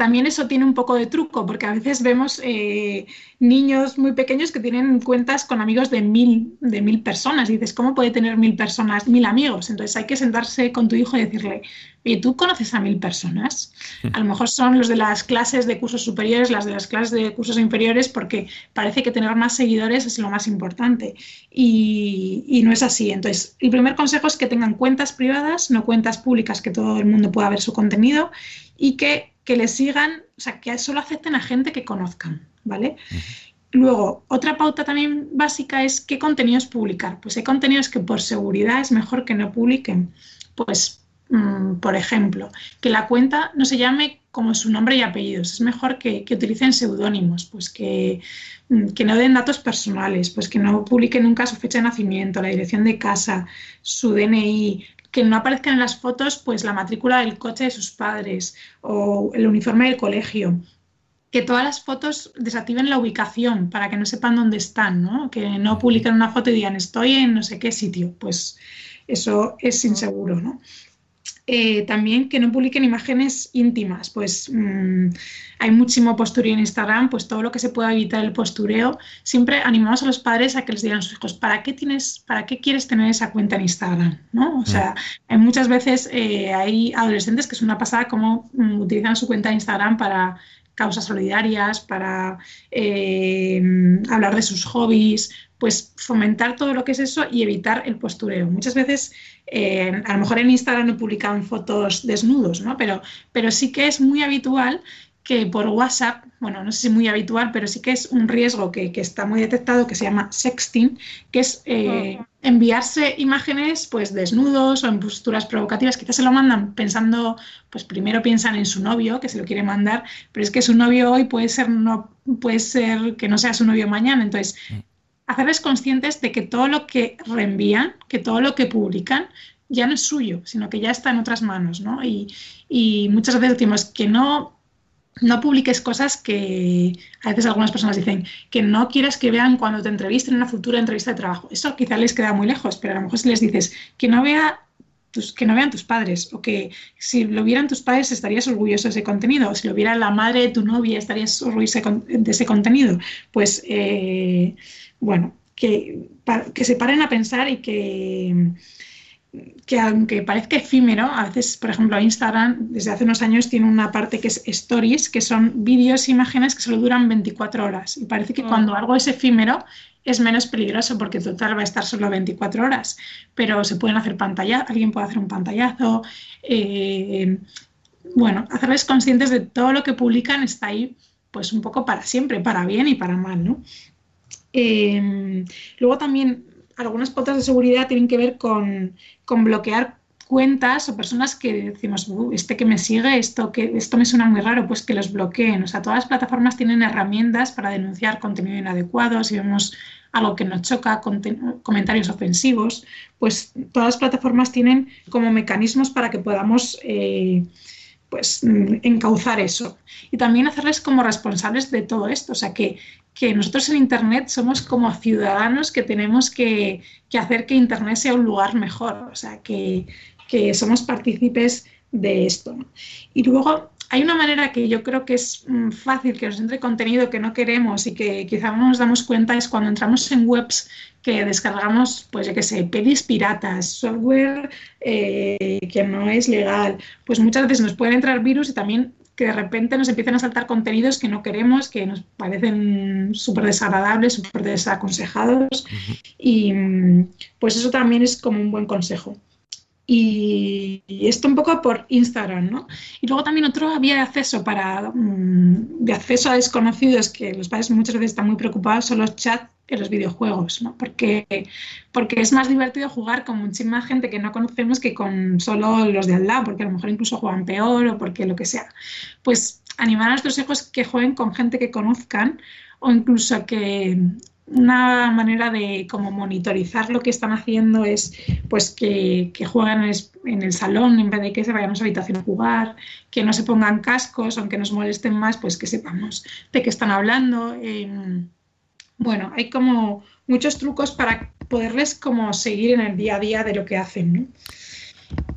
También eso tiene un poco de truco, porque a veces vemos eh, niños muy pequeños que tienen cuentas con amigos de mil, de mil personas. Y dices, ¿cómo puede tener mil personas, mil amigos? Entonces hay que sentarse con tu hijo y decirle, oye, ¿tú conoces a mil personas? A lo mejor son los de las clases de cursos superiores, las de las clases de cursos inferiores, porque parece que tener más seguidores es lo más importante. Y, y no es así. Entonces, el primer consejo es que tengan cuentas privadas, no cuentas públicas, que todo el mundo pueda ver su contenido y que, que les sigan, o sea, que solo acepten a gente que conozcan, ¿vale? Luego, otra pauta también básica es qué contenidos publicar. Pues hay contenidos que por seguridad es mejor que no publiquen. Pues, mm, por ejemplo, que la cuenta no se llame como su nombre y apellidos. Es mejor que, que utilicen seudónimos, pues que, mm, que no den datos personales, pues que no publiquen nunca su fecha de nacimiento, la dirección de casa, su DNI, que no aparezcan en las fotos pues la matrícula del coche de sus padres o el uniforme del colegio que todas las fotos desactiven la ubicación para que no sepan dónde están, ¿no? Que no publiquen una foto y digan estoy en no sé qué sitio. Pues eso es inseguro, ¿no? Eh, también que no publiquen imágenes íntimas, pues mmm, hay muchísimo postureo en Instagram, pues todo lo que se pueda evitar el postureo. Siempre animamos a los padres a que les digan a sus hijos, ¿para qué tienes, para qué quieres tener esa cuenta en Instagram? ¿no? O sea, hay muchas veces eh, hay adolescentes que es una pasada cómo mm, utilizan su cuenta de Instagram para causas solidarias, para eh, hablar de sus hobbies, pues fomentar todo lo que es eso y evitar el postureo. Muchas veces, eh, a lo mejor en Instagram no publican fotos desnudos, ¿no? Pero, pero sí que es muy habitual que por WhatsApp, bueno, no sé si muy habitual, pero sí que es un riesgo que, está muy detectado que se llama sexting, que es eh, enviarse imágenes pues desnudos o en posturas provocativas. Quizás se lo mandan pensando, pues primero piensan en su novio, que se lo quiere mandar, pero es que su novio hoy puede ser, no, puede ser que no sea su novio mañana. Entonces, mm. Hacerles conscientes de que todo lo que reenvían, que todo lo que publican, ya no es suyo, sino que ya está en otras manos, ¿no? Y, muchas veces decimos que no no publiques cosas que a veces algunas personas dicen que no quieras que vean cuando te entrevisten en una futura entrevista de trabajo. Eso quizá les queda muy lejos, pero a lo mejor si les dices que no vea que no vean tus padres o que si lo vieran tus padres estarías orgulloso de ese contenido o si lo viera la madre de tu novia estarías orgulloso de ese contenido pues eh, bueno que, que se paren a pensar y que que aunque parezca efímero, a veces, por ejemplo, Instagram desde hace unos años tiene una parte que es stories, que son vídeos, imágenes que solo duran 24 horas. Y parece que cuando mm. algo es efímero es menos peligroso porque total va a estar solo 24 horas. Pero se pueden hacer pantallas, alguien puede hacer un pantallazo. Eh, bueno, hacerles conscientes de todo lo que publican está ahí pues un poco para siempre, para bien y para mal, ¿no? Eh, luego también algunas pautas de seguridad tienen que ver con, bloquear cuentas o personas que decimos, este que me sigue, esto, que, esto me suena muy raro, pues que los bloqueen. O sea, todas las plataformas tienen herramientas para denunciar contenido inadecuado, si vemos algo que nos choca, comentarios ofensivos, pues todas las plataformas tienen como mecanismos para que podamos eh, pues encauzar eso. Y también hacerles como responsables de todo esto, o sea, que, que nosotros en Internet somos como ciudadanos que tenemos que, hacer que Internet sea un lugar mejor, o sea, que, somos partícipes de esto. Y luego hay una manera que yo creo que es mm, fácil que nos entre contenido que no queremos y que quizá no nos damos cuenta es cuando entramos en webs que descargamos, pues yo qué sé, pelis piratas, software eh, que no es legal, pues muchas veces nos pueden entrar virus y también que de repente nos empiecen a saltar contenidos que no queremos, que nos parecen súper desagradables, súper desaconsejados. Y pues eso también es como un buen consejo. Y, esto un poco por Instagram, ¿no? Y luego también otro de acceso para mm, de acceso a desconocidos que los padres muchas veces están muy preocupados son los chats en los videojuegos, ¿no? Porque, porque es más divertido jugar con muchísima gente que no conocemos que con solo los de al lado, porque a lo mejor incluso juegan peor o porque lo que sea. Pues animar a nuestros hijos que jueguen con gente que conozcan o incluso que una manera de como monitorizar lo que están haciendo es pues que, que jueguen en el, salón en vez de que se vayan a su habitación a jugar, que no se pongan cascos, aunque nos molesten más, pues que sepamos de qué están hablando. Em, bueno, hay como muchos trucos para poderles como seguir en el día a día de lo que hacen, ¿no?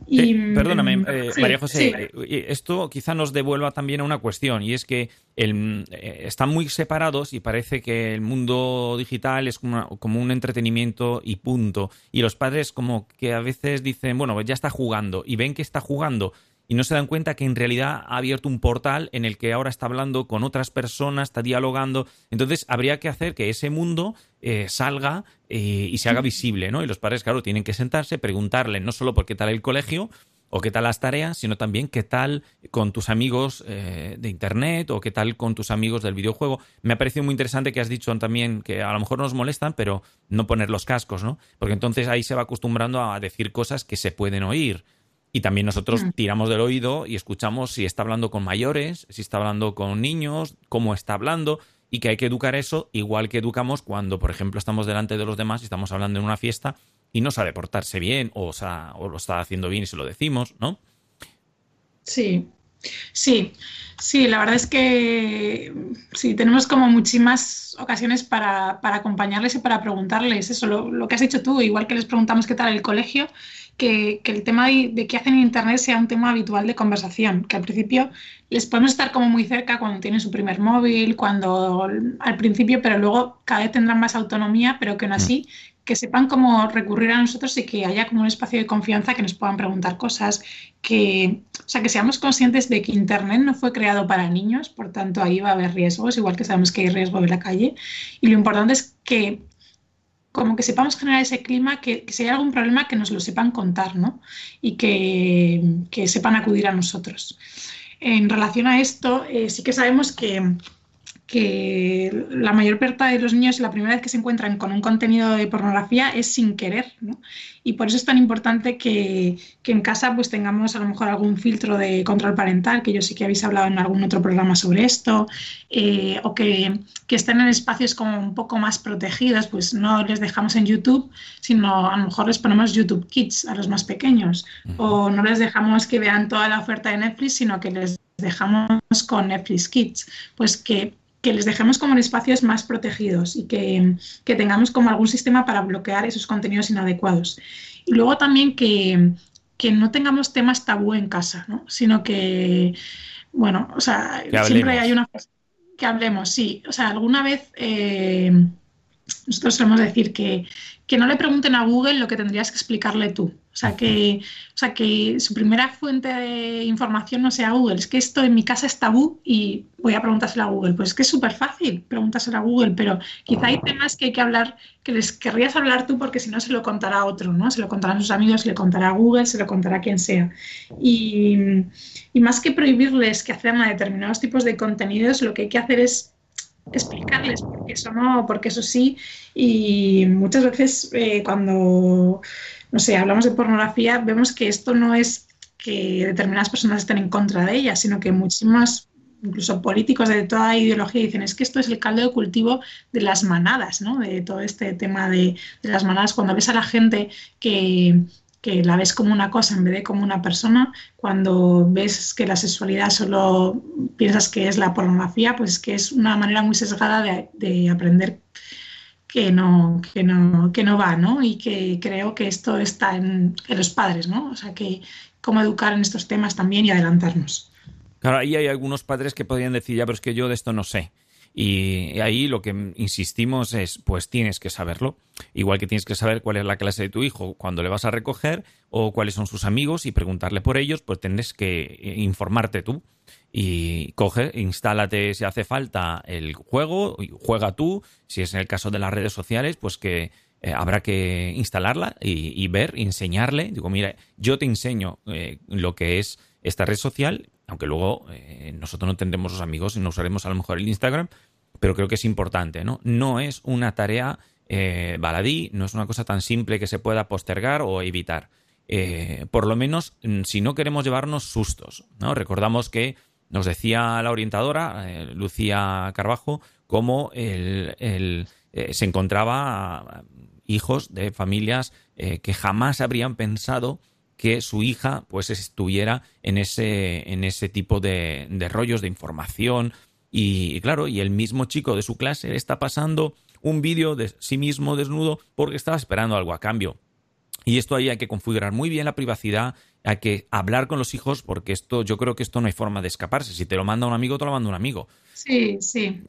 Y, eh, perdóname, mm, eh, María José, eh, esto quizá nos devuelva también a una cuestión y es que están muy separados y parece que el mundo digital es como, como, un entretenimiento y punto. Y los padres como que a veces dicen, bueno, ya está jugando y ven que está jugando y no se dan cuenta que en realidad ha abierto un portal en el que ahora está hablando con otras personas, está dialogando. Entonces habría que hacer que ese mundo eh, salga eh, y se haga visible, ¿no? Y los padres, claro, tienen que sentarse, preguntarle no solo por qué tal el colegio o qué tal las tareas, sino también qué tal con tus amigos eh, de internet o qué tal con tus amigos del videojuego. Me ha parecido muy interesante que has dicho también que a lo mejor nos molestan, pero no poner los cascos, ¿no? Porque entonces ahí se va acostumbrando a decir cosas que se pueden oír. Y también nosotros mm. tiramos del oído y escuchamos si está hablando con mayores, si está hablando con niños, cómo está hablando, y que hay que educar eso igual que educamos cuando, por ejemplo, estamos delante de los demás y estamos hablando en una fiesta y no sabe portarse bien o, o lo está haciendo bien y se lo decimos, ¿no? Sí, sí, sí, la verdad es que sí, tenemos como muchísimas ocasiones para, acompañarles y para preguntarles eso, lo, lo, que has dicho tú, igual que les preguntamos qué tal el colegio, que, el tema de, qué hacen en Internet sea un tema habitual de conversación, que al principio les podemos estar como muy cerca cuando tienen su primer móvil, cuando al principio, pero luego cada vez tendrán más autonomía, pero que aún así que sepan cómo recurrir a nosotros y que haya como un espacio de confianza que nos puedan preguntar cosas, que, o sea, que seamos conscientes de que Internet no fue creado para niños, por tanto ahí va a haber riesgos, igual que sabemos que hay riesgo en la calle. Y lo importante es que como que sepamos generar ese clima, que, si hay algún problema que nos lo sepan contar, ¿no? Y que, que sepan acudir a nosotros. En relación a esto, eh, sí que sabemos que que la mayor parte de los niños la primera vez que se encuentran con un contenido de pornografía es sin querer, ¿no? Y por eso es tan importante que, que, en casa pues tengamos a lo mejor algún filtro de control parental, que yo sé que habéis hablado en algún otro programa sobre esto, eh, o que, que, estén en espacios como un poco más protegidos, pues no les dejamos en YouTube, sino a lo mejor les ponemos YouTube Kids a los más pequeños, o no les dejamos que vean toda la oferta de Netflix, sino que les dejamos con Netflix Kids, pues que que les dejemos como en espacios más protegidos y que, que, tengamos como algún sistema para bloquear esos contenidos inadecuados. Y luego también que, que no tengamos temas tabú en casa, ¿no? sino que, bueno, o sea, siempre hay una... Que hablemos, sí. O sea, alguna vez eh, nosotros solemos decir que, que no le pregunten a Google lo que tendrías que explicarle tú. O sea, que, o sea, que su primera fuente de información no sea Google. Es que esto en mi casa es tabú y voy a preguntárselo a Google. Pues es que es súper fácil preguntárselo a Google, pero quizá hay temas que hay que hablar, que les querrías hablar tú porque si no se lo contará a otro, ¿no? Se lo contarán sus amigos, se lo contará a Google, se lo contará a quien sea. Y, y más que prohibirles que a determinados tipos de contenidos, lo que hay que hacer es explicarles por qué eso no, porque eso sí. Y muchas veces eh, cuando, no sé, hablamos de pornografía, vemos que esto no es que determinadas personas estén en contra de ella, sino que muchísimos, incluso políticos de toda ideología, dicen es que esto es el caldo de cultivo de las manadas, ¿no? De todo este tema de las manadas. Cuando ves a la gente que, que la ves como una cosa en vez de como una persona, cuando ves que la sexualidad solo piensas que es la pornografía, pues que es una manera muy sesgada de, de aprender que no, que, no, que no va, ¿no? Y que creo que esto está en, en los padres, ¿no? O sea, que cómo educar en estos temas también y adelantarnos. Claro, ahí hay algunos padres que podrían decir, ya, pero es que yo de esto no sé. Y ahí lo que insistimos es, pues tienes que saberlo. Igual que tienes que saber cuál es la clase de tu hijo cuando le vas a recoger o cuáles son sus amigos y preguntarle por ellos, pues tienes que informarte tú. Y coge, instálate si hace falta el juego, juega tú. Si es en el caso de las redes sociales, pues que eh, habrá que instalarla y, y, ver, enseñarle. Digo, mira, yo te enseño eh, lo que es esta red social, aunque luego eh, nosotros no tendremos los amigos y no usaremos a lo mejor el Instagram, pero creo que es importante, ¿no? No es una tarea eh, baladí, no es una cosa tan simple que se pueda postergar o evitar. Eh, por lo menos, mm, si no queremos llevarnos sustos. Recordamos que nos decía la orientadora, Lucía Carbajo, cómo se encontraba hijos de familias que jamás habrían pensado que su hija pues estuviera en ese, en ese tipo de, de rollos de información y, y, claro, y el mismo chico de su clase está pasando un vídeo de sí mismo desnudo porque estaba esperando algo a cambio. Y esto ahí hay que configurar muy bien la privacidad, hay que hablar con los hijos porque esto, yo creo que esto no hay forma de escaparse. Si te lo manda un amigo, te lo manda un amigo. Sí, sí.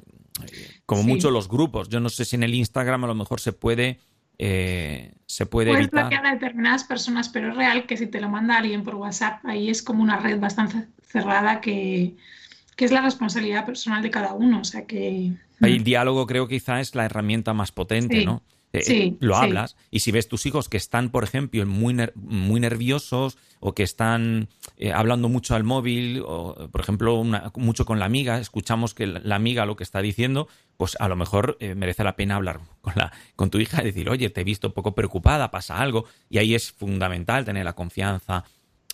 Como sí. mucho los grupos. Yo no sé si en el Instagram a lo mejor se puede eh, se puede Puedes evitar. bloquear a determinadas personas, pero es real que si te lo manda alguien por WhatsApp, ahí es como una red bastante cerrada que, que es la responsabilidad personal de cada uno. O sea que. El diálogo creo que quizá es la herramienta más potente, Sí. ¿no? Eh, Sí, lo sí. hablas y si ves tus hijos que están, por ejemplo, muy, ner- muy nerviosos o que están eh, hablando mucho al móvil o, por ejemplo, una- mucho con la amiga, escuchamos que la, la amiga lo que está diciendo, pues a lo mejor eh, merece la pena hablar con, la, con tu hija y decir, oye, te he visto un poco preocupada, pasa algo. Y ahí es fundamental tener la confianza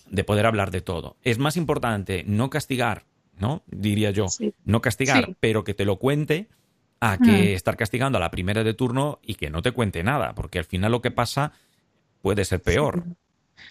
de poder hablar de todo. Es más importante no castigar, ¿no? Diría yo, Sí. no castigar, pero que te lo cuente a que Mm. estar castigando a la primera de turno y que no te cuente nada, porque al final lo que pasa puede ser peor.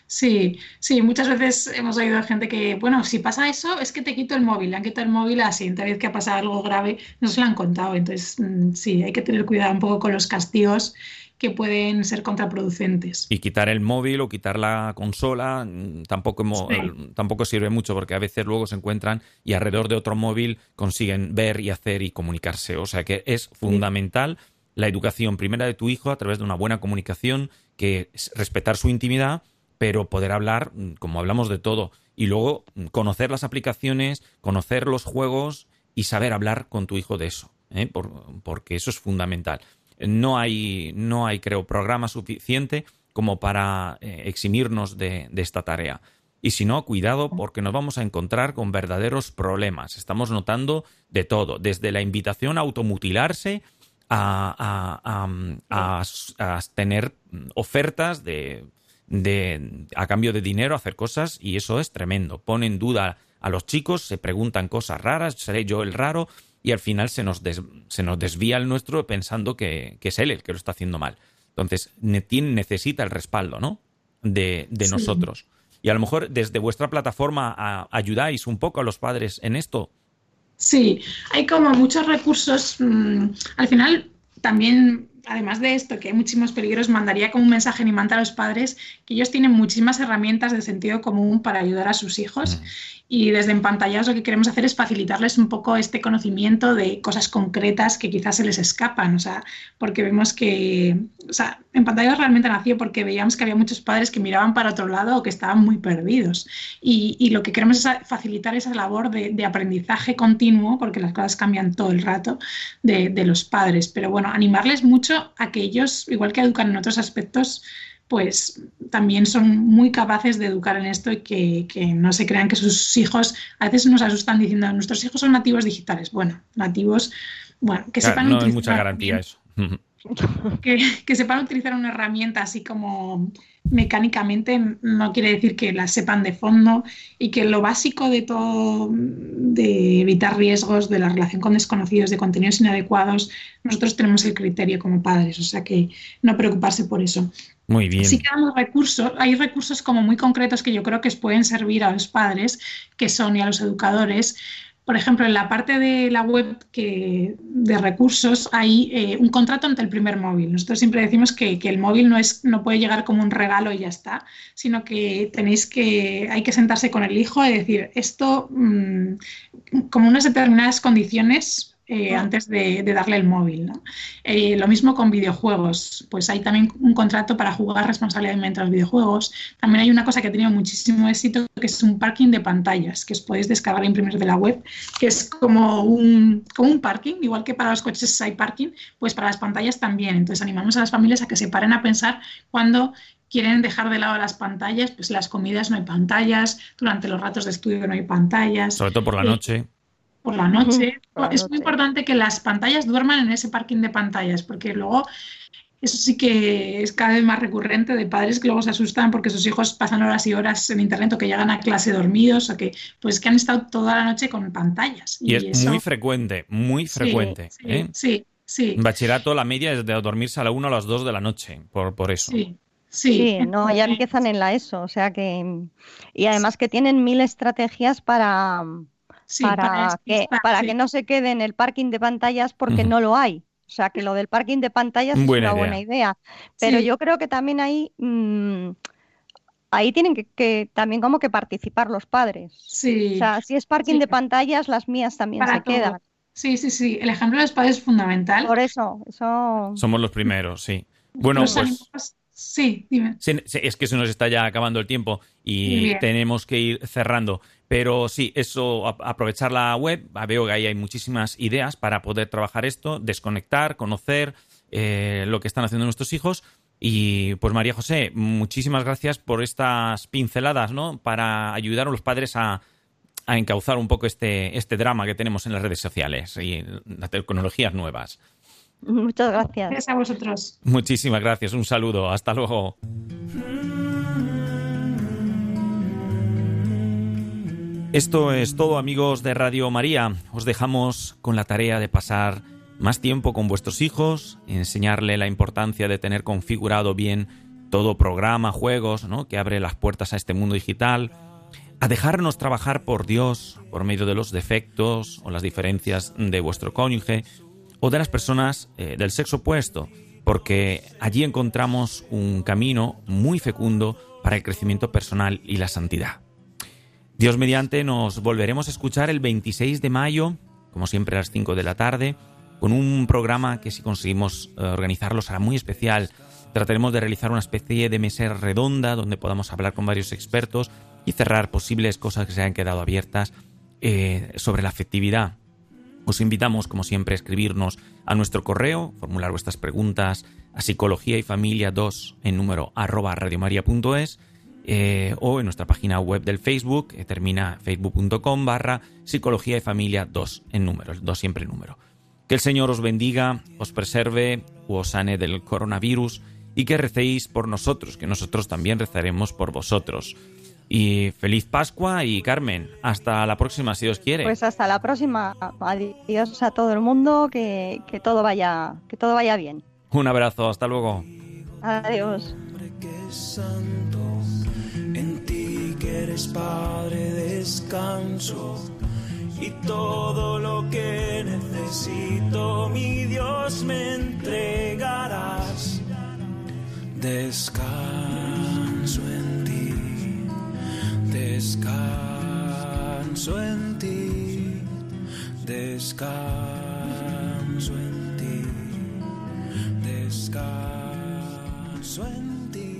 Sí, sí, muchas veces hemos oído a gente que, bueno, si pasa eso, es que te quito el móvil, le han quitado el móvil a la siguiente vez que ha pasado algo grave, no se lo han contado. Entonces, mm, sí, hay que tener cuidado un poco con los castigos que pueden ser contraproducentes. Y quitar el móvil o quitar la consola mm, tampoco, Sí. eh, tampoco sirve mucho porque a veces luego se encuentran y alrededor de otro móvil consiguen ver y hacer y comunicarse. O sea que es fundamental la educación primera de tu hijo a través de una buena comunicación, que es respetar su intimidad, pero poder hablar, mm, como hablamos de todo, y luego mm, conocer las aplicaciones, conocer los juegos y saber hablar con tu hijo de eso, ¿eh? Por- porque eso es fundamental. No hay, no hay, creo, programa suficiente como para eh, eximirnos de, esta tarea. Y si no, cuidado porque nos vamos a encontrar con verdaderos problemas. Estamos notando de todo, desde la invitación a automutilarse a, a, a, a tener ofertas de, de, a cambio de dinero, hacer cosas, y eso es tremendo. Pone en duda a los chicos, se preguntan cosas raras, seré yo el raro, y al final se nos, des, se nos desvía el nuestro pensando que, que, es él el que lo está haciendo mal. Entonces, necesita el respaldo, ¿no? De, de sí. nosotros. Y a lo mejor desde vuestra plataforma a, ayudáis un poco a los padres en esto. Sí, hay como muchos recursos. Mmm, al final también además de esto, que hay muchísimos peligros, mandaría como un mensaje animante a los padres que ellos tienen muchísimas herramientas de sentido común para ayudar a sus hijos. Y desde Empantallados lo que queremos hacer es facilitarles un poco este conocimiento de cosas concretas que quizás se les escapan. O sea, porque vemos que. O sea, Empantallados realmente nació porque veíamos que había muchos padres que miraban para otro lado o que estaban muy perdidos. Y, y lo que queremos es facilitar esa labor de, de, aprendizaje continuo, porque las cosas cambian todo el rato, de, de los padres. Pero bueno, animarles mucho a que ellos, igual que educan en otros aspectos, pues también son muy capaces de educar en esto y que, que, no se crean que sus hijos, a veces nos asustan diciendo, nuestros hijos son nativos digitales. Bueno, nativos, bueno, que claro, sepan no hay mucha garantía eso. Que, que, sepan utilizar una herramienta así como mecánicamente no quiere decir que la sepan de fondo y que lo básico de todo, de evitar riesgos, de la relación con desconocidos, de contenidos inadecuados, nosotros tenemos el criterio como padres, o sea que no preocuparse por eso. Muy bien. Sí que damos recursos, hay recursos como muy concretos que yo creo que pueden servir a los padres, que son y a los educadores. Por ejemplo, en la parte de la web que, de recursos hay eh, un contrato ante el primer móvil. Nosotros siempre decimos que, el móvil no, es, no puede llegar como un regalo y ya está, sino que tenéis que, hay que sentarse con el hijo y decir esto mmm, como unas determinadas condiciones eh, antes de, de, darle el móvil. ¿no? Eh, lo mismo con videojuegos, pues hay también un contrato para jugar responsablemente a los videojuegos. También hay una cosa que ha tenido muchísimo éxito, que es un parking de pantallas, que os podéis descargar e imprimir de la web, que es como un, como un parking, igual que para los coches hay parking, pues para las pantallas también. Entonces animamos a las familias a que se paren a pensar cuando quieren dejar de lado las pantallas, pues las comidas no hay pantallas, durante los ratos de estudio no hay pantallas. Sobre todo por la noche por la noche. Por la es noche. muy importante que las pantallas duerman en ese parking de pantallas, porque luego eso sí que es cada vez más recurrente de padres que luego se asustan porque sus hijos pasan horas y horas en internet o que llegan a clase dormidos o que pues que han estado toda la noche con pantallas. Y, y es eso... muy frecuente, muy frecuente. Sí, ¿eh? sí, sí. En bachillerato la media es de dormirse a la 1 o a las 2 de la noche, por, por eso. Sí. Sí, sí, no, ya empiezan en la ESO, o sea que y además que tienen mil estrategias para Sí, para, para, que, para sí. que no se quede en el parking de pantallas porque uh -huh. no lo hay. O sea, que lo del parking de pantallas buena es una idea. buena idea. Pero sí. yo creo que también ahí, mmm, ahí tienen que, que, también como que participar los padres. Sí. O sea, si es parking de pantallas, las mías también para se todo. quedan. Sí, sí, sí. El ejemplo de los padres es fundamental. Por eso, eso. Somos los primeros, sí. Bueno, los pues. Sí, dime. Es que se nos está ya acabando el tiempo y tenemos que ir cerrando. Pero sí, eso, aprovechar la web, veo que ahí hay muchísimas ideas para poder trabajar esto, desconectar, conocer eh, lo que están haciendo nuestros hijos. Y pues María José, muchísimas gracias por estas pinceladas, ¿no? Para ayudar a los padres a, a encauzar un poco este, este drama que tenemos en las redes sociales y las tecnologías nuevas. Muchas gracias. Gracias a vosotros. Muchísimas gracias. Un saludo. Hasta luego. Esto es todo amigos de Radio María. Os dejamos con la tarea de pasar más tiempo con vuestros hijos, enseñarle la importancia de tener configurado bien todo programa, juegos, ¿no? que abre las puertas a este mundo digital, a dejarnos trabajar por Dios por medio de los defectos o las diferencias de vuestro cónyuge o de las personas eh, del sexo opuesto, porque allí encontramos un camino muy fecundo para el crecimiento personal y la santidad. Dios mediante nos volveremos a escuchar el 26 de mayo, como siempre a las 5 de la tarde, con un programa que si conseguimos eh, organizarlo será muy especial. Trataremos de realizar una especie de mesa redonda donde podamos hablar con varios expertos y cerrar posibles cosas que se hayan quedado abiertas eh, sobre la afectividad. Os invitamos, como siempre, a escribirnos a nuestro correo, formular vuestras preguntas a psicología y familia 2 en número arroba radiomaria.es eh, o en nuestra página web del Facebook, que termina facebook.com barra psicología y familia 2 en número, el 2 siempre en número. Que el Señor os bendiga, os preserve, os sane del coronavirus y que recéis por nosotros, que nosotros también rezaremos por vosotros. Y feliz Pascua y Carmen, hasta la próxima si Dios quiere. Pues hasta la próxima. Adiós a todo el mundo, que, que todo vaya, que todo vaya bien. Un abrazo, hasta luego. Adiós. Eres Padre descanso y todo lo que necesito, mi Dios, me entregarás. Descanso en ti, descanso en ti, descanso en ti, descanso en ti,